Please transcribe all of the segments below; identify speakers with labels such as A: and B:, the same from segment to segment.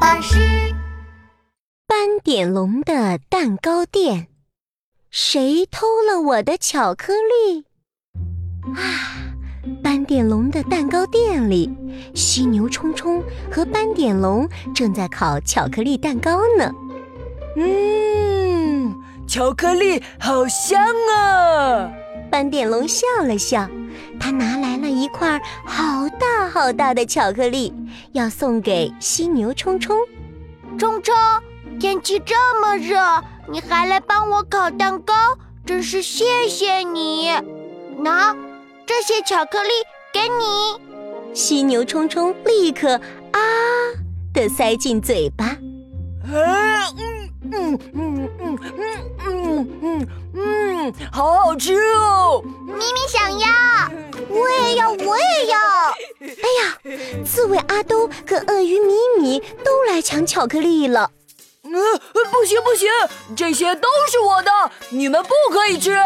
A: 巴士。
B: 斑点龙的蛋糕店，谁偷了我的巧克力？啊！斑点龙的蛋糕店里，犀牛冲冲和斑点龙正在烤巧克力蛋糕呢。
C: 嗯，巧克力好香啊！
B: 斑点龙笑了笑，他拿来了一块好大好大的巧克力，要送给犀牛冲冲。
D: 冲冲，天气这么热，你还来帮我烤蛋糕，真是谢谢你。拿，这些巧克力给你。
B: 犀牛冲冲立刻啊的塞进嘴巴。
C: 嗯嗯嗯嗯嗯嗯嗯，好好吃哦！
D: 咪咪想要，
A: 我也要，我也要。
B: 哎呀，刺猬阿兜和鳄鱼米米都来抢巧克力了。
C: 嗯，不行不行，这些都是我的，你们不可以吃。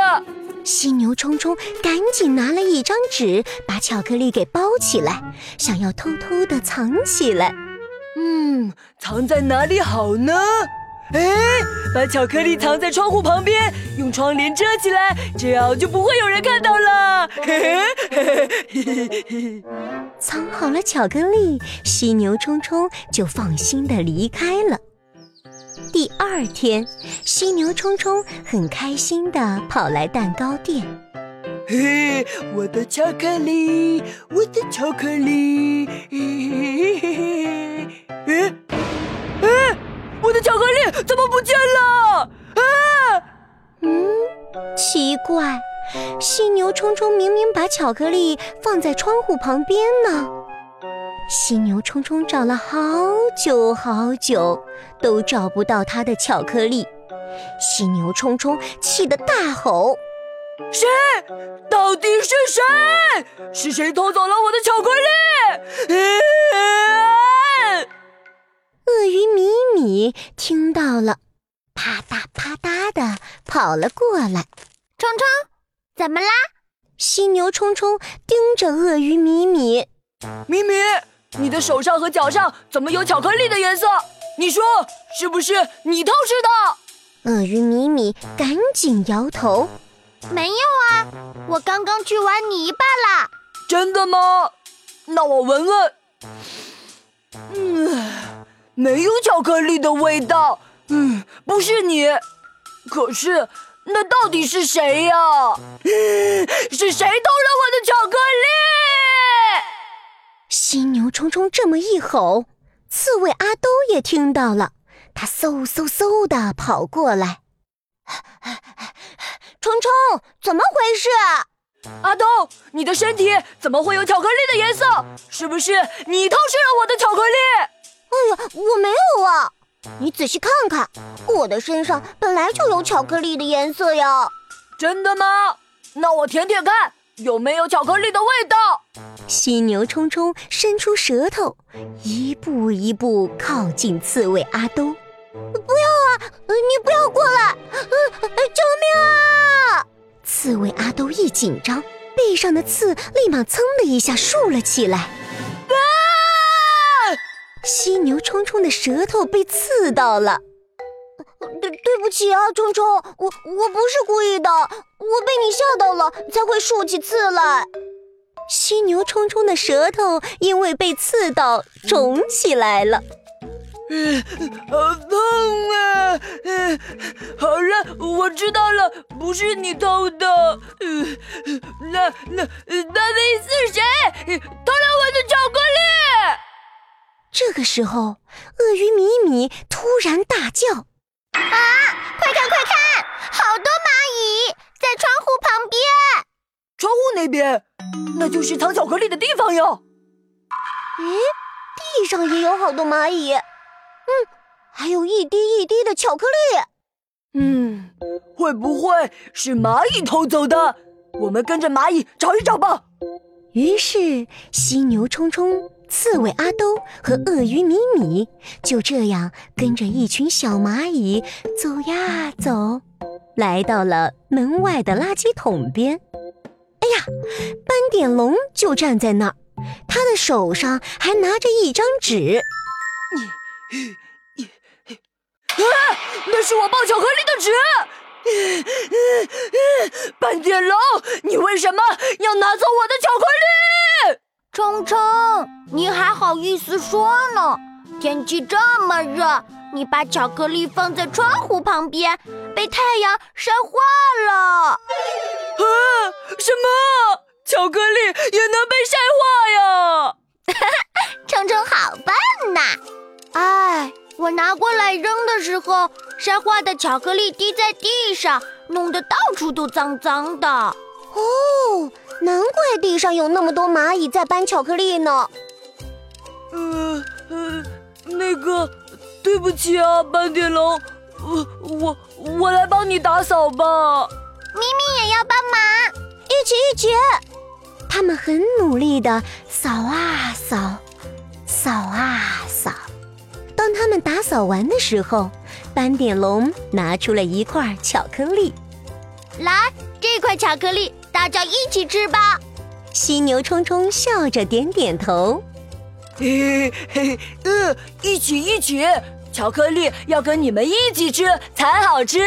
B: 犀牛冲冲赶紧拿了一张纸，把巧克力给包起来，想要偷偷的藏起来。
C: 嗯，藏在哪里好呢？哎，把巧克力藏在窗户旁边，用窗帘遮起来，这样就不会有人看到了。
B: 藏好了巧克力，犀牛冲冲就放心的离开了。第二天，犀牛冲冲很开心的跑来蛋糕店。
C: 嘿，我的巧克力，我的巧克力。嘿嘿嘿嘿嘿，哎，我的巧克力怎么不见了？啊！
B: 嗯，奇怪，犀牛冲冲明明把巧克力放在窗户旁边呢。犀牛冲冲找了好久好久，都找不到他的巧克力。犀牛冲冲气得大吼：“
C: 谁？到底是谁？是谁偷走了我的巧克力？”
B: 鳄米听到了，啪嗒啪嗒的跑了过来。
D: 冲冲，怎么啦？
B: 犀牛冲冲盯着鳄鱼米米，
C: 米米。你的手上和脚上怎么有巧克力的颜色？你说是不是你偷吃
B: 的？鳄鱼米米赶紧摇头，
D: 没有啊，我刚刚去玩泥巴啦。
C: 真的吗？那我闻闻，嗯，没有巧克力的味道。嗯，不是你，可是那到底是谁呀？是谁偷了我的巧克力？
B: 犀牛冲冲这么一吼，刺猬阿兜也听到了，他嗖嗖嗖的跑过来。
A: 冲冲，怎么回事？
C: 阿东，你的身体怎么会有巧克力的颜色？是不是你偷吃了我的巧克力？
A: 哎呀，我没有啊！你仔细看看，我的身上本来就有巧克力的颜色呀。
C: 真的吗？那我舔舔看。有没有巧克力的味道？
B: 犀牛冲冲伸出舌头，一步一步靠近刺猬阿兜。
A: 不要啊！你不要过来！救命啊！
B: 刺猬阿兜一紧张，背上的刺立马噌的一下竖了起来。犀牛冲冲的舌头被刺到了。
A: 对对不起啊，冲冲，我我不是故意的，我被你吓到了，才会竖起刺来。
B: 犀牛冲冲的舌头因为被刺到肿起来了，
C: 嗯，好痛啊！嗯，好了，我知道了，不是你偷的。嗯，那那到底是谁偷了我的？
B: 这个时候，鳄鱼米米突然大叫。
D: 啊！快看快看，好多蚂蚁在窗户旁边。
C: 窗户那边，那就是藏巧克力的地方哟。
A: 咦，地上也有好多蚂蚁。嗯，还有一滴一滴的巧克力。
C: 嗯，会不会是蚂蚁偷走的？我们跟着蚂蚁找一找吧。
B: 于是，犀牛冲冲。刺猬阿兜和鳄鱼米米就这样跟着一群小蚂蚁走呀走，来到了门外的垃圾桶边。哎呀，斑点龙就站在那儿，他的手上还拿着一张纸。
C: 你啊，那是我抱巧克力的纸。斑点龙，你为什么要拿走我的巧克力？
D: 冲冲，你还好意思说呢？天气这么热，你把巧克力放在窗户旁边，被太阳晒化了。啊！
C: 什么？巧克力也能被晒化呀？
D: 冲冲好笨呐！哎，我拿过来扔的时候，晒化的巧克力滴在地上，弄得到处都脏脏的。
A: 哦，难怪地上有那么多蚂蚁在搬巧克力呢。
C: 呃呃，那个，对不起啊，斑点龙，我我我来帮你打扫吧。
D: 咪咪也要帮忙，
A: 一起一起。
B: 他们很努力的扫啊扫，扫啊扫。当他们打扫完的时候，斑点龙拿出了一块巧克力，
D: 来，这块巧克力大家一起吃吧。
B: 犀牛冲冲笑着点点头，
C: 嘿嘿，嗯，一起一起，巧克力要跟你们一起吃才好吃。